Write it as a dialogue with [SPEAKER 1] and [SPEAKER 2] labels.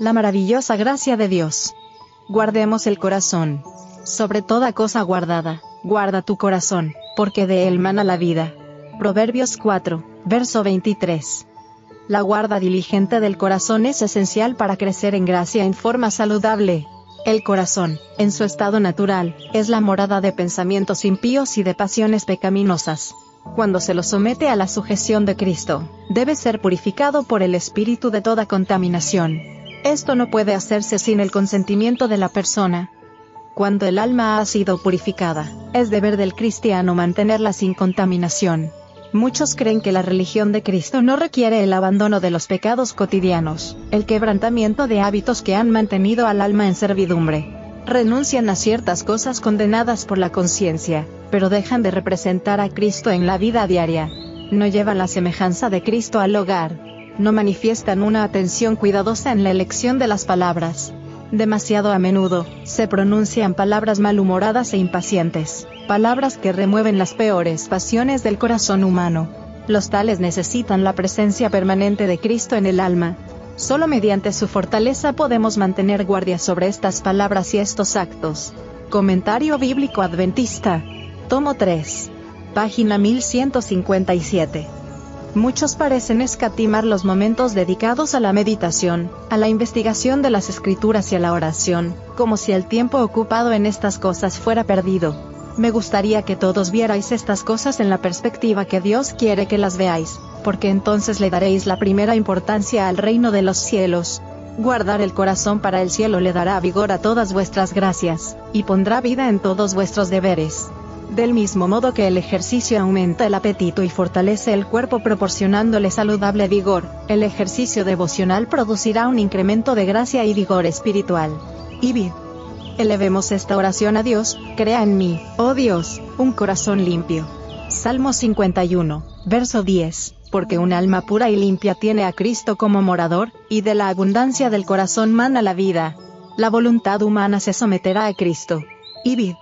[SPEAKER 1] La maravillosa gracia de Dios. Guardemos el corazón. Sobre toda cosa guardada, guarda tu corazón, porque de él mana la vida. Proverbios 4, verso 23. La guarda diligente del corazón es esencial para crecer en gracia en forma saludable. El corazón, en su estado natural, es la morada de pensamientos impíos y de pasiones pecaminosas. Cuando se lo somete a la sujeción de Cristo, debe ser purificado por el Espíritu de toda contaminación. Esto no puede hacerse sin el consentimiento de la persona. Cuando el alma ha sido purificada, es deber del cristiano mantenerla sin contaminación. Muchos creen que la religión de Cristo no requiere el abandono de los pecados cotidianos, el quebrantamiento de hábitos que han mantenido al alma en servidumbre. Renuncian a ciertas cosas condenadas por la conciencia, pero dejan de representar a Cristo en la vida diaria. No llevan la semejanza de Cristo al hogar, no manifiestan una atención cuidadosa en la elección de las palabras. Demasiado a menudo, se pronuncian palabras malhumoradas e impacientes, palabras que remueven las peores pasiones del corazón humano. Los tales necesitan la presencia permanente de Cristo en el alma. Solo mediante su fortaleza podemos mantener guardia sobre estas palabras y estos actos. Comentario Bíblico Adventista. Tomo 3. Página 1157. Muchos parecen escatimar los momentos dedicados a la meditación, a la investigación de las escrituras y a la oración, como si el tiempo ocupado en estas cosas fuera perdido. Me gustaría que todos vierais estas cosas en la perspectiva que Dios quiere que las veáis, porque entonces le daréis la primera importancia al reino de los cielos. Guardar el corazón para el cielo le dará vigor a todas vuestras gracias, y pondrá vida en todos vuestros deberes. Del mismo modo que el ejercicio aumenta el apetito y fortalece el cuerpo proporcionándole saludable vigor, el ejercicio devocional producirá un incremento de gracia y vigor espiritual. Y vid. Elevemos esta oración a Dios, crea en mí, oh Dios, un corazón limpio. Salmo 51, verso 10, porque un alma pura y limpia tiene a Cristo como morador, y de la abundancia del corazón mana la vida. La voluntad humana se someterá a Cristo. Y vid.